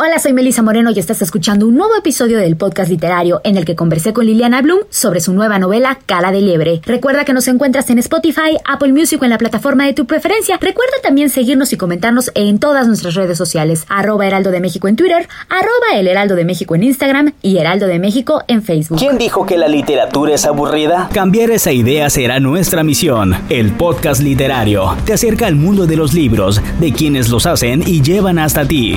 Hola, soy Melissa Moreno y estás escuchando un nuevo episodio del podcast literario en el que conversé con Liliana Bloom sobre su nueva novela Cara de Liebre. Recuerda que nos encuentras en Spotify, Apple Music o en la plataforma de tu preferencia. Recuerda también seguirnos y comentarnos en todas nuestras redes sociales. Arroba Heraldo de México en Twitter, arroba El Heraldo de México en Instagram y Heraldo de México en Facebook. ¿Quién dijo que la literatura es aburrida? Cambiar esa idea será nuestra misión. El podcast literario te acerca al mundo de los libros, de quienes los hacen y llevan hasta ti.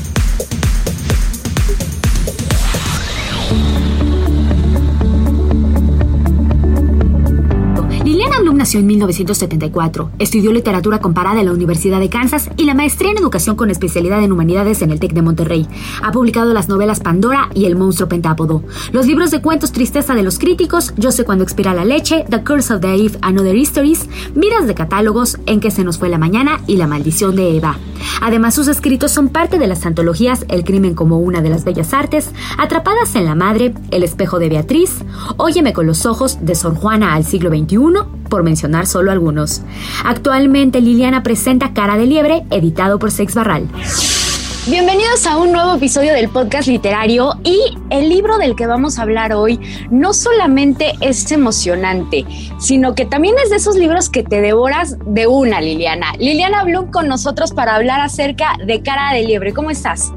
En 1974. Estudió literatura comparada en la Universidad de Kansas y la maestría en educación con especialidad en humanidades en el TEC de Monterrey. Ha publicado las novelas Pandora y El monstruo pentápodo, los libros de cuentos Tristeza de los críticos, Yo sé cuando expira la leche, The Curse of the Eve and Other Histories, Vidas de catálogos, En que se nos fue la mañana y La maldición de Eva. Además, sus escritos son parte de las antologías El crimen como una de las bellas artes, Atrapadas en la madre, El espejo de Beatriz, Óyeme con los ojos de Sor Juana al siglo XXI, por mencionar solo algunos. Actualmente Liliana presenta Cara de Liebre, editado por Sex Barral. Bienvenidos a un nuevo episodio del podcast literario y el libro del que vamos a hablar hoy no solamente es emocionante, sino que también es de esos libros que te devoras de una, Liliana. Liliana Bloom con nosotros para hablar acerca de Cara de Liebre. ¿Cómo estás?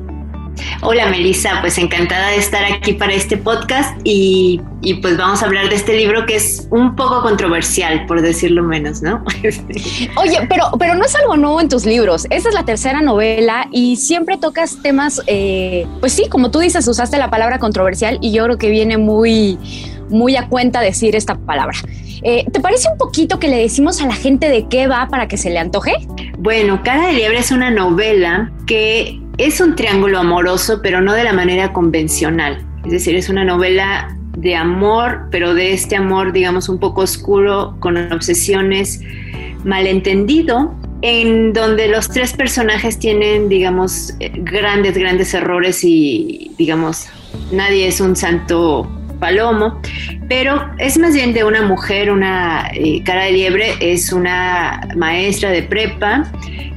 Hola Melissa, pues encantada de estar aquí para este podcast y, y, pues vamos a hablar de este libro que es un poco controversial, por decirlo menos, ¿no? Oye, pero, pero no es algo nuevo en tus libros, esta es la tercera novela y siempre tocas temas, eh, pues sí, como tú dices, usaste la palabra controversial y yo creo que viene muy, muy a cuenta decir esta palabra. Eh, ¿Te parece un poquito que le decimos a la gente de qué va para que se le antoje? Bueno, Cara de Liebre es una novela que es un triángulo amoroso, pero no de la manera convencional. Es decir, es una novela de amor, pero de este amor, digamos, un poco oscuro, con obsesiones, malentendido, en donde los tres personajes tienen, digamos, grandes, grandes errores y, digamos, nadie es un santo palomo, pero es más bien de una mujer, una eh, cara de liebre, es una maestra de prepa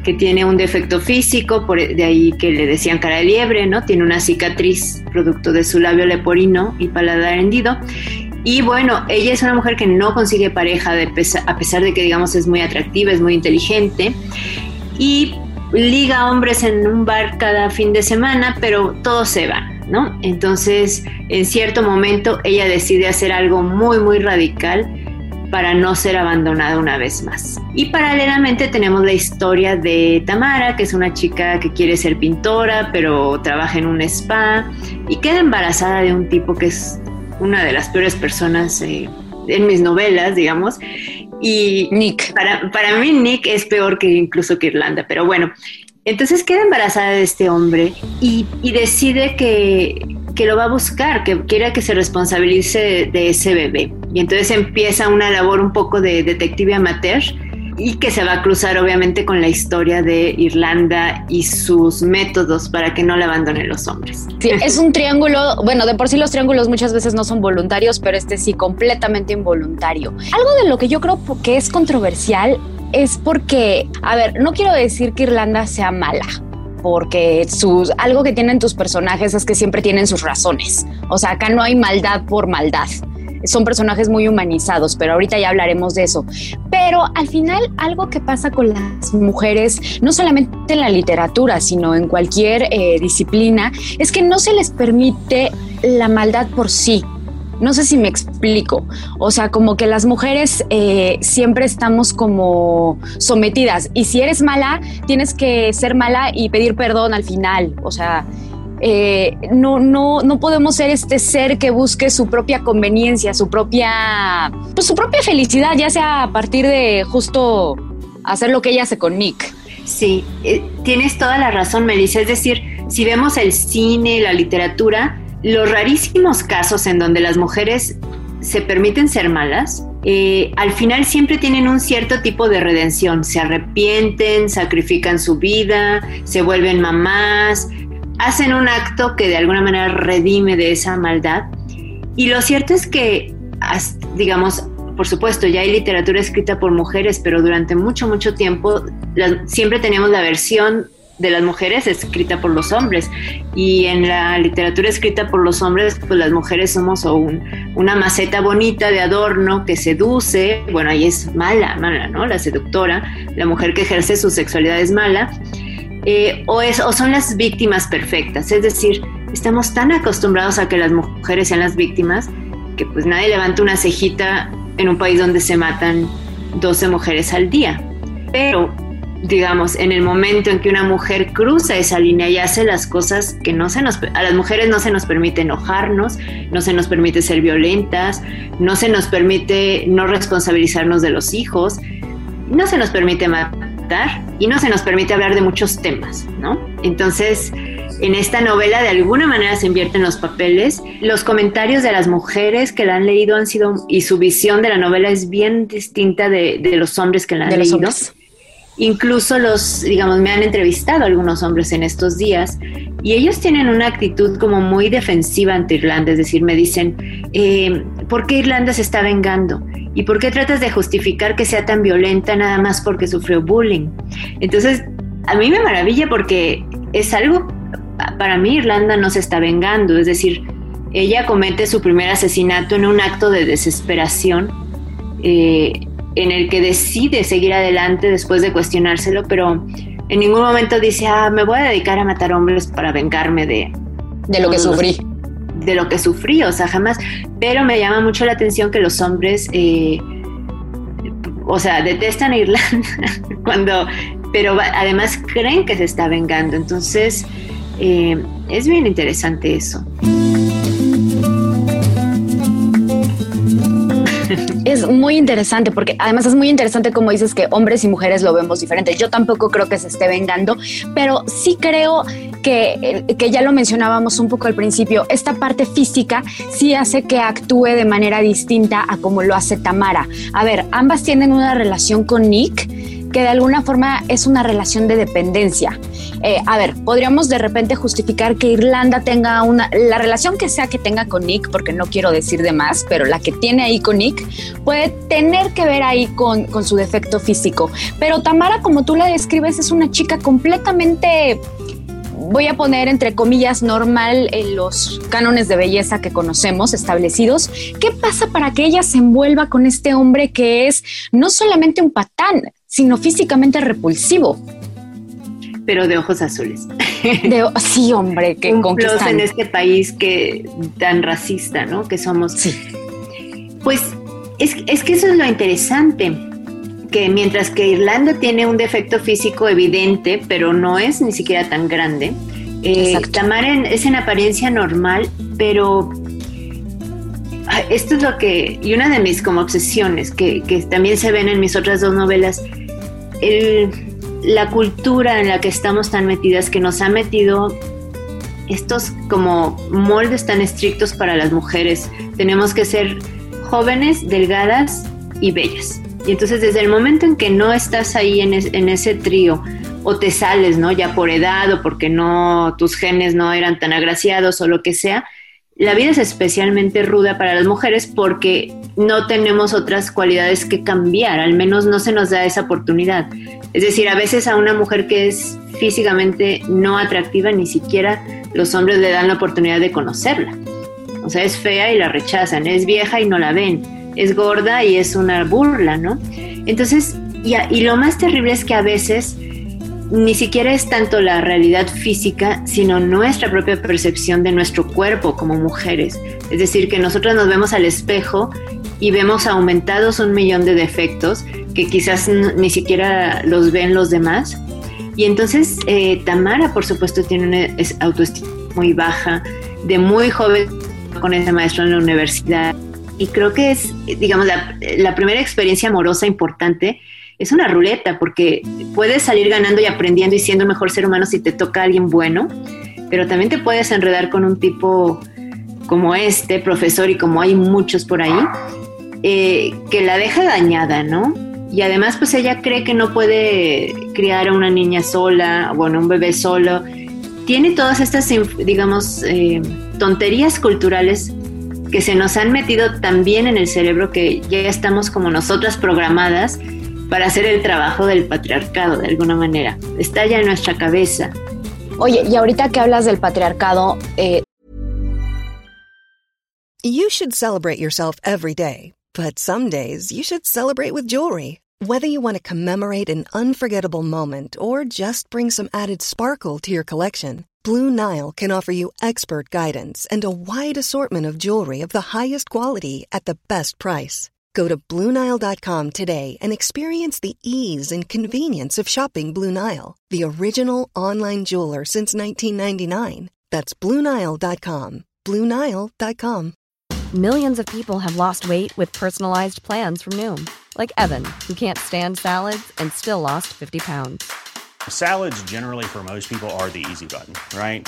que tiene un defecto físico, por, de ahí que le decían cara de liebre, ¿no? Tiene una cicatriz producto de su labio leporino y paladar hendido. Y bueno, ella es una mujer que no consigue pareja a pesar de que, digamos, es muy atractiva, es muy inteligente. Y liga hombres en un bar cada fin de semana, pero todos se van, ¿no? Entonces, en cierto momento, ella decide hacer algo muy, muy radical para no ser abandonada una vez más. Y paralelamente tenemos la historia de Tamara, que es una chica que quiere ser pintora, pero trabaja en un spa y queda embarazada de un tipo que es una de las peores personas eh, en mis novelas, digamos. Y Nick. Para, para mí Nick es peor que incluso que Irlanda, pero bueno. Entonces queda embarazada de este hombre y, decide que, que lo va a buscar, que quiere que se responsabilice de, ese bebé. Y entonces empieza una labor un poco de detective amateur y que se va a cruzar obviamente con la historia de Irlanda y sus métodos para que no le abandonen los hombres. Sí, es un triángulo, bueno, de por sí los triángulos muchas veces no son voluntarios, pero este sí completamente involuntario. Algo de lo que yo creo que es controversial es porque, a ver, no quiero decir que Irlanda sea mala, porque sus, algo que tienen tus personajes es que siempre tienen sus razones. O sea, acá no hay maldad por maldad. Son personajes muy humanizados, pero ahorita ya hablaremos de eso. Pero al final, algo que pasa con las mujeres, no solamente en la literatura, sino en cualquier eh, disciplina, es que no se les permite la maldad por sí. No sé si me explico. O sea, como que las mujeres eh, siempre estamos como sometidas. Y si eres mala, tienes que ser mala y pedir perdón al final. O sea, eh, no, no, no podemos ser este ser que busque su propia conveniencia, su propia, pues su propia felicidad, ya sea a partir de justo hacer lo que ella hace con Nick. Sí, eh, tienes toda la razón, Melissa. Es decir, si vemos el cine, la literatura, los rarísimos casos en donde las mujeres se permiten ser malas, eh, al final siempre tienen un cierto tipo de redención. Se arrepienten, sacrifican su vida, se vuelven mamás, hacen un acto que de alguna manera redime de esa maldad. Y lo cierto es que, digamos, por supuesto, ya hay literatura escrita por mujeres, pero durante mucho, mucho tiempo siempre teníamos la versión de las mujeres escrita por los hombres. Y en la literatura escrita por los hombres, pues las mujeres somos una maceta bonita de adorno que seduce, bueno, ahí es mala, mala, ¿no? La seductora, la mujer que ejerce su sexualidad es mala. Eh, o, es, o son las víctimas perfectas, es decir, estamos tan acostumbrados a que las mujeres sean las víctimas que pues nadie levanta una cejita en un país donde se matan 12 mujeres al día. Pero digamos, en el momento en que una mujer cruza esa línea y hace las cosas que no se nos, a las mujeres no se nos permite enojarnos, no se nos permite ser violentas, no se nos permite no responsabilizarnos de los hijos, no se nos permite matar y no se nos permite hablar de muchos temas, ¿no? Entonces, en esta novela de alguna manera se invierten los papeles. Los comentarios de las mujeres que la han leído han sido, y su visión de la novela es bien distinta de, los hombres que la han leído. Incluso los, digamos, me han entrevistado algunos hombres en estos días y ellos tienen una actitud como muy defensiva ante Irlanda, es decir, me dicen, eh, ¿por qué Irlanda se está vengando? ¿Y por qué tratas de justificar que sea tan violenta nada más porque sufrió bullying? Entonces, a mí me maravilla porque es algo, para mí Irlanda no se está vengando, es decir, ella comete su primer asesinato en un acto de desesperación. Eh, en el que decide seguir adelante después de cuestionárselo, pero en ningún momento dice, ah, me voy a dedicar a matar hombres para vengarme de... De lo que sufrí. De lo que sufrí, o sea, jamás. Pero me llama mucho la atención que los hombres, eh, o sea, detestan a Irlanda cuando, pero además creen que se está vengando. Entonces, eh, es bien interesante eso. Es muy interesante porque además es muy interesante como dices que hombres y mujeres lo vemos diferente. Yo tampoco creo que se esté vengando, pero sí creo que, que ya lo mencionábamos un poco al principio, esta parte física sí hace que actúe de manera distinta a como lo hace Tamara. A ver, ambas tienen una relación con Nick que de alguna forma es una relación de dependencia. Eh, a ver, podríamos de repente justificar que Irlanda tenga una, la relación que sea que tenga con Nick, porque no quiero decir de más, pero la que tiene ahí con Nick puede tener que ver ahí con, con su defecto físico. Pero Tamara, como tú la describes, es una chica completamente voy a poner entre comillas normal en los cánones de belleza que conocemos establecidos. ¿Qué pasa para que ella se envuelva con este hombre que es no solamente un patán, sino físicamente repulsivo? Pero de ojos azules. sí, hombre, que un en este país que tan racista, ¿no? Que somos. Sí. Pues es, es que eso es lo interesante que mientras que Irlanda tiene un defecto físico evidente, pero no es ni siquiera tan grande, eh, Tamara es en apariencia normal, pero ah, esto es lo que, y una de mis como obsesiones, que, también se ven en mis otras dos novelas, la cultura en la que estamos tan metidas, que nos ha metido estos como moldes tan estrictos para las mujeres. Tenemos que ser jóvenes, delgadas y bellas. Y entonces desde el momento en que no estás ahí en, ese trío o te sales, ¿no? Ya por edad o porque no tus genes no eran tan agraciados o lo que sea, la vida es especialmente ruda para las mujeres porque no tenemos otras cualidades que cambiar, al menos no se nos da esa oportunidad. Es decir, a veces a una mujer que es físicamente no atractiva, ni siquiera los hombres le dan la oportunidad de conocerla. O sea, es fea y la rechazan, es vieja y no la ven es gorda y es una burla, ¿no? Entonces, y, y lo más terrible es que a veces ni siquiera es tanto la realidad física, sino nuestra propia percepción de nuestro cuerpo como mujeres. Es decir, que nosotras nos vemos al espejo y vemos aumentados un millón de defectos que quizás ni siquiera los ven los demás. Y entonces eh, Tamara, por supuesto, tiene una autoestima muy baja, de muy joven con ese maestro en la universidad. Y creo que es, digamos, la, la primera experiencia amorosa importante es una ruleta porque puedes salir ganando y aprendiendo y siendo mejor ser humano si te toca a alguien bueno, pero también te puedes enredar con un tipo como este profesor y como hay muchos por ahí, eh, que la deja dañada, ¿no? Y además pues ella cree que no puede criar a una niña sola, bueno, un bebé solo. Tiene todas estas, digamos, eh, tonterías culturales que se nos han metido también en el cerebro que ya estamos como nosotras programadas para hacer el trabajo del patriarcado de alguna manera. Está ya en nuestra cabeza. Oye, y ahorita que hablas del patriarcado, eh... You should celebrate yourself every day, but some days you should celebrate with jewelry. Whether you want to commemorate an unforgettable moment or just bring some added sparkle to your collection, Blue Nile can offer you expert guidance and a wide assortment of jewelry of the highest quality at the best price. Go to Bluenile.com today and experience the ease and convenience of shopping Blue Nile, the original online jeweler since 1999. That's Bluenile.com. Bluenile.com. Millions of people have lost weight with personalized plans from Noom, like Evan, who can't stand salads and still lost 50 pounds. Salads, generally, for most people, are the easy button, right?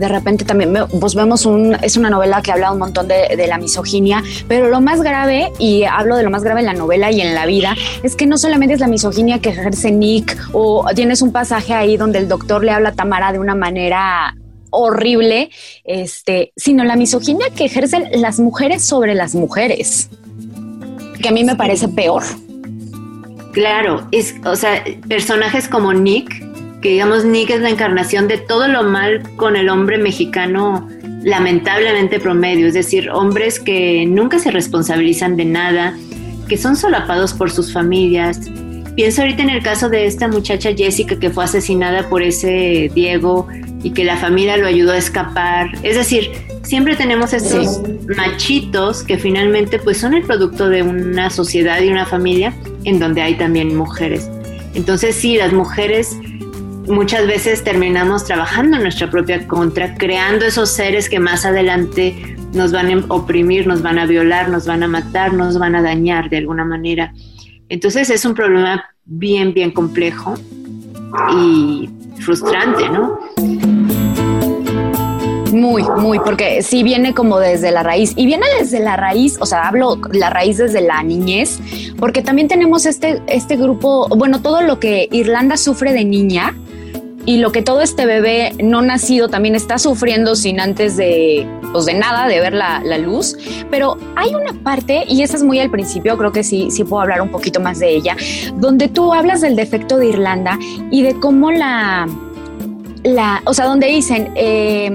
De repente también pues vemos un, es una novela que habla un montón de, de, la misoginia, pero lo más grave, y hablo de lo más grave en la novela y en la vida, es que no solamente es la misoginia que ejerce Nick, o tienes un pasaje ahí donde el doctor le habla a Tamara de una manera horrible, este, sino la misoginia que ejercen las mujeres sobre las mujeres, que a mí me parece peor. Claro, es, o sea, personajes como Nick, que digamos Nick es la encarnación de todo lo mal con el hombre mexicano lamentablemente promedio, es decir, hombres que nunca se responsabilizan de nada, que son solapados por sus familias. Pienso ahorita en el caso de esta muchacha Jessica que fue asesinada por ese Diego y que la familia lo ayudó a escapar. Es decir, siempre tenemos estos machitos que finalmente pues son el producto de una sociedad y una familia en donde hay también mujeres. Entonces sí, las mujeres muchas veces terminamos trabajando en nuestra propia contra, creando esos seres que más adelante nos van a oprimir, nos van a violar, nos van a matar, nos van a dañar de alguna manera. Entonces es un problema bien, bien complejo y frustrante, ¿no? Muy, muy, porque sí viene como desde la raíz y viene desde la raíz, o sea, hablo la raíz desde la niñez, porque también tenemos este, este grupo, bueno, todo lo que Irlanda sufre de niña, y lo que todo este bebé no nacido también está sufriendo sin antes de, pues de nada, de ver la, la, luz. Pero hay una parte, y esa es muy al principio, creo que sí, sí puedo hablar un poquito más de ella, donde tú hablas del defecto de Irlanda y de cómo la, la o sea, donde dicen... Eh,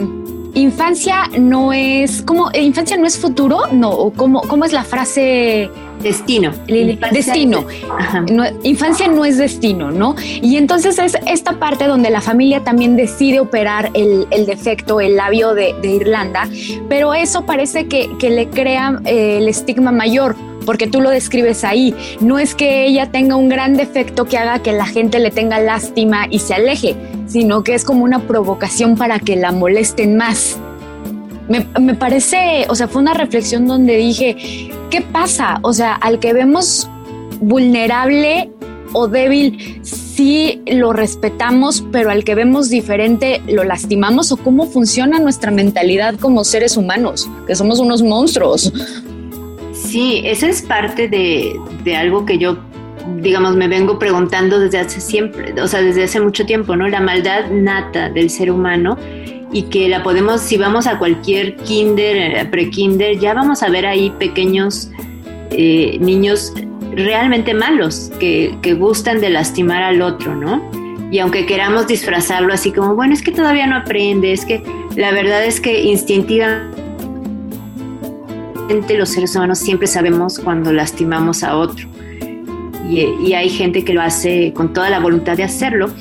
infancia no es, como infancia no es futuro, no, ¿cómo, cómo es la frase? Destino. destino. infancia no es destino, ¿no? Y entonces es esta parte donde la familia también decide operar el, el defecto, el labio de, de, Irlanda, pero eso parece que, que le crea eh, el estigma mayor porque tú lo describes ahí. No es que ella tenga un gran defecto que haga que la gente le tenga lástima y se aleje, sino que es como una provocación para que la molesten más. Me, me, parece, o sea, fue una reflexión donde dije, ¿qué pasa? O sea, al que vemos vulnerable o débil, sí lo respetamos, pero al que vemos diferente, lo lastimamos o cómo funciona nuestra mentalidad como seres humanos, que somos unos monstruos. Sí, esa es parte de, de algo que yo digamos, me vengo preguntando desde hace siempre, o sea, desde hace mucho tiempo, ¿no? La maldad nata del ser humano y que la podemos, si vamos a cualquier kinder, eh, pre-kinder, ya vamos a ver ahí pequeños eh, niños realmente malos que, que gustan de lastimar al otro, ¿no? Y aunque queramos disfrazarlo así como, bueno, es que todavía no aprende, es que la verdad es que instintivamente los seres humanos siempre sabemos cuando lastimamos a otro. y, hay gente que lo hace con toda la voluntad de hacerlo.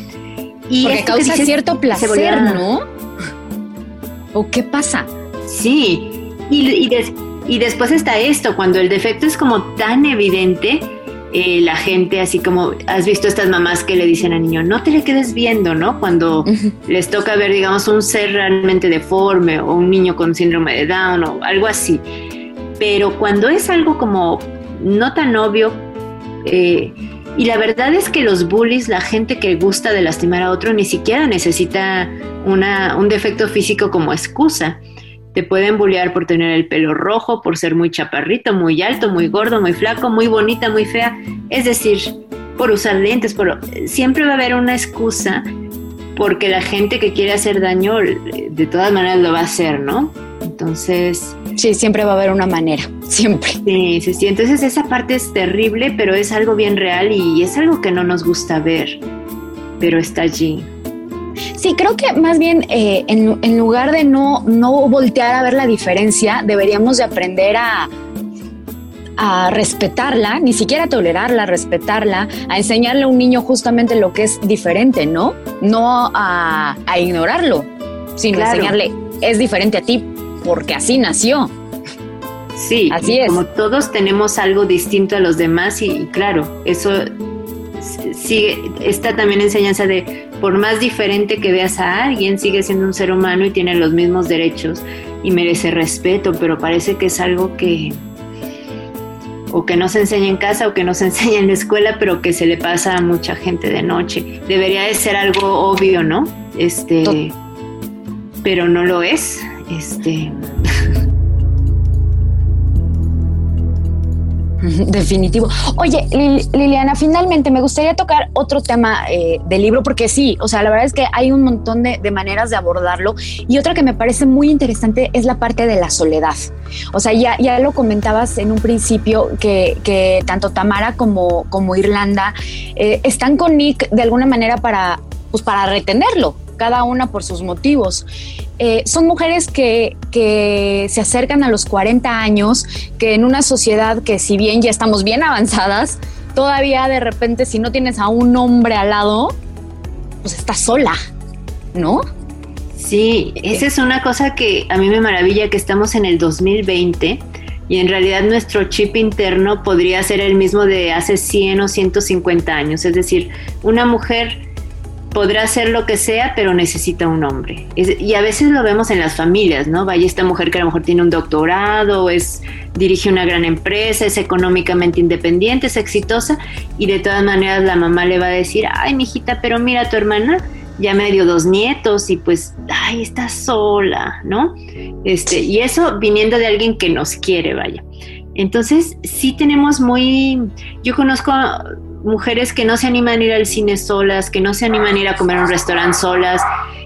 Y Porque causa cierto placer, ¿no? ¿O qué pasa? Sí, y, y, después está esto, cuando el defecto es como tan evidente, eh, la gente así como, has visto estas mamás que le dicen al niño, no te le quedes viendo, ¿no? Cuando les toca ver, digamos, un ser realmente deforme o un niño con síndrome de Down o algo así. Pero cuando es algo como no tan obvio, eh, y la verdad es que los bullies, la gente que gusta de lastimar a otro, ni siquiera necesita una, un defecto físico como excusa. Te pueden bullear por tener el pelo rojo, por ser muy chaparrito, muy alto, muy gordo, muy flaco, muy bonita, muy fea. Es decir, por usar lentes, por... siempre va a haber una excusa porque la gente que quiere hacer daño de todas maneras lo va a hacer, ¿no? Entonces... Sí, siempre va a haber una manera, siempre. Sí, sí, sí. Entonces esa parte es terrible, pero es algo bien real y es algo que no nos gusta ver, pero está allí. Sí, creo que más bien eh, en, lugar de no, no voltear a ver la diferencia, deberíamos de aprender a, a respetarla, ni siquiera tolerarla, respetarla, a enseñarle a un niño justamente lo que es diferente, ¿no? No a, ignorarlo, sino enseñarle, es diferente a ti porque así nació. Sí, así es. Como todos tenemos algo distinto a los demás y claro, eso sigue, esta también enseñanza de por más diferente que veas a alguien, sigue siendo un ser humano y tiene los mismos derechos y merece respeto, pero parece que es algo que o que no se enseña en casa o que no se enseña en la escuela, pero que se le pasa a mucha gente de noche. Debería de ser algo obvio, ¿no? Este, pero no lo es. Este, Definitivo. Oye, Liliana, finalmente me gustaría tocar otro tema eh, del libro, porque sí, o sea, la verdad es que hay un montón de, maneras de abordarlo. Y otra que me parece muy interesante es la parte de la soledad. O sea, ya, ya lo comentabas en un principio que, tanto Tamara como, como Irlanda eh, están con Nick de alguna manera para, pues, para retenerlo, cada una por sus motivos. Eh, son mujeres que, se acercan a los 40 años, que en una sociedad que si bien ya estamos bien avanzadas, todavía de repente si no tienes a un hombre al lado, pues estás sola, ¿no? Sí, esa es una cosa que a mí me maravilla que estamos en el 2020 y en realidad nuestro chip interno podría ser el mismo de hace 100 o 150 años, es decir, una mujer podrá hacer lo que sea, pero necesita un hombre. y a veces lo vemos en las familias, ¿no? Vaya esta mujer que a lo mejor tiene un doctorado, es, dirige una gran empresa, es económicamente independiente, es exitosa, y de todas maneras la mamá le va a decir, ay, mijita, pero mira, tu hermana ya me dio dos nietos y pues, ay, está sola, ¿no? Este, y eso viniendo de alguien que nos quiere, vaya. Entonces, sí tenemos muy, yo conozco mujeres que no se animan a ir al cine solas, que no se animan a ir a comer a un restaurante solas.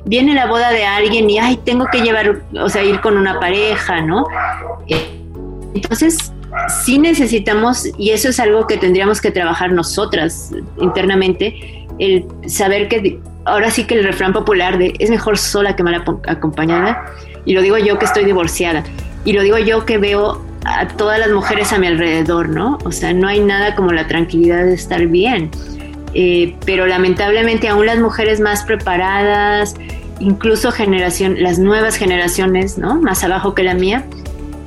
Viene la boda de alguien y, ay, tengo que llevar, o sea, ir con una pareja, ¿no? Entonces, sí necesitamos, y eso es algo que tendríamos que trabajar nosotras internamente, el saber que ahora sí que el refrán popular de es mejor sola que mal acompañada, y lo digo yo que estoy divorciada, y lo digo yo que veo a todas las mujeres a mi alrededor, ¿no? O sea, no hay nada como la tranquilidad de estar bien. Eh, pero lamentablemente aún las mujeres más preparadas, incluso generación, las nuevas generaciones, ¿no? Más abajo que la mía,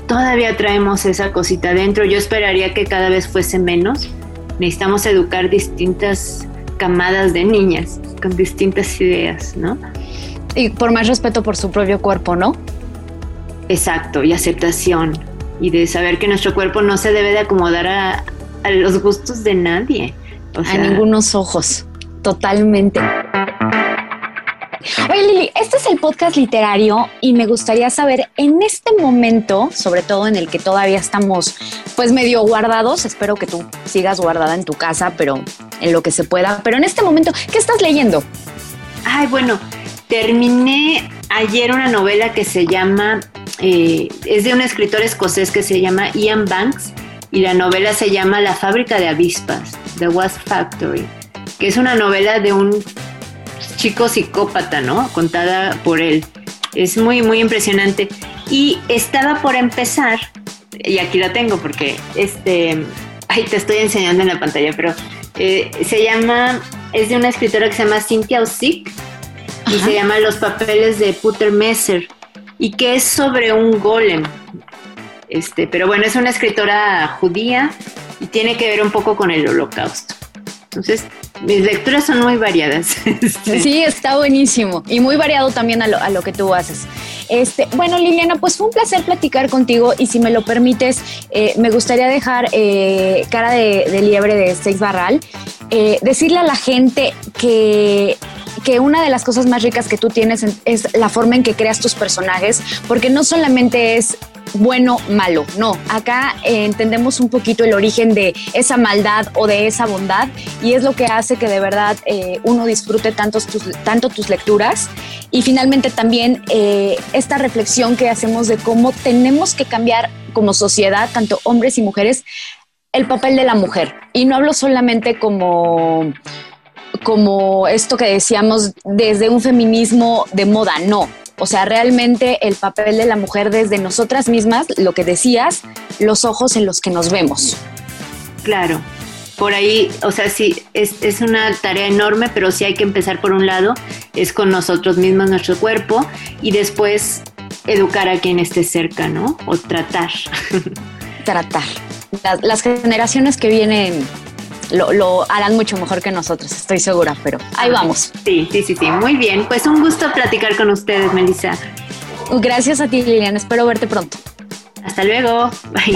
todavía traemos esa cosita dentro. Yo esperaría que cada vez fuese menos. Necesitamos educar distintas camadas de niñas con distintas ideas, ¿no? Y por más respeto por su propio cuerpo, ¿no? Exacto, y aceptación y de saber que nuestro cuerpo no se debe de acomodar a, los gustos de nadie. a ningunos ojos, totalmente. Oye Lili, este es el podcast literario y me gustaría saber en este momento, sobre todo en el que todavía estamos pues medio guardados, espero que tú sigas guardada en tu casa, pero en lo que se pueda, pero en este momento, ¿qué estás leyendo? Ay, bueno, terminé ayer una novela que se llama eh, es de un escritor escocés que se llama Ian Banks y la novela se llama La fábrica de avispas, The Wasp Factory, que es una novela de un chico psicópata, ¿no? Contada por él. Es muy, muy impresionante. Y estaba por empezar, y aquí la tengo porque este, ay, te estoy enseñando en la pantalla, pero Eh, se llama, es de una escritora que se llama Cynthia Ozick y se llama Los papeles de Puter Messer y que es sobre un golem. Este, pero bueno, es una escritora judía y tiene que ver un poco con el holocausto. Entonces, mis lecturas son muy variadas. Sí, está buenísimo y muy variado también a lo, a lo, que tú haces. Este, bueno, Liliana, pues fue un placer platicar contigo y si me lo permites, eh, me gustaría dejar eh, cara de, de, liebre de Seis Barral, eh, decirle a la gente que que una de las cosas más ricas que tú tienes es la forma en que creas tus personajes, porque no solamente es bueno, malo. No, acá eh, entendemos un poquito el origen de esa maldad o de esa bondad y es lo que hace que de verdad eh, uno disfrute tantos tanto tus lecturas y finalmente también eh, esta reflexión que hacemos de cómo tenemos que cambiar como sociedad, tanto hombres y mujeres, el papel de la mujer. Y no hablo solamente como como esto que decíamos desde un feminismo de moda, no, o sea, realmente el papel de la mujer desde nosotras mismas, lo que decías, los ojos en los que nos vemos. Claro, por ahí, o sea, sí, es, es, una tarea enorme, pero sí hay que empezar por un lado, es con nosotros mismos, nuestro cuerpo, y después educar a quien esté cerca, ¿no? O tratar. Tratar. Las, las generaciones que vienen lo, harán mucho mejor que nosotros, estoy segura, pero ahí vamos. Sí, sí, sí, sí, muy bien. Pues un gusto platicar con ustedes, Melissa. Gracias a ti, Lilian. Espero verte pronto. Hasta luego. Bye.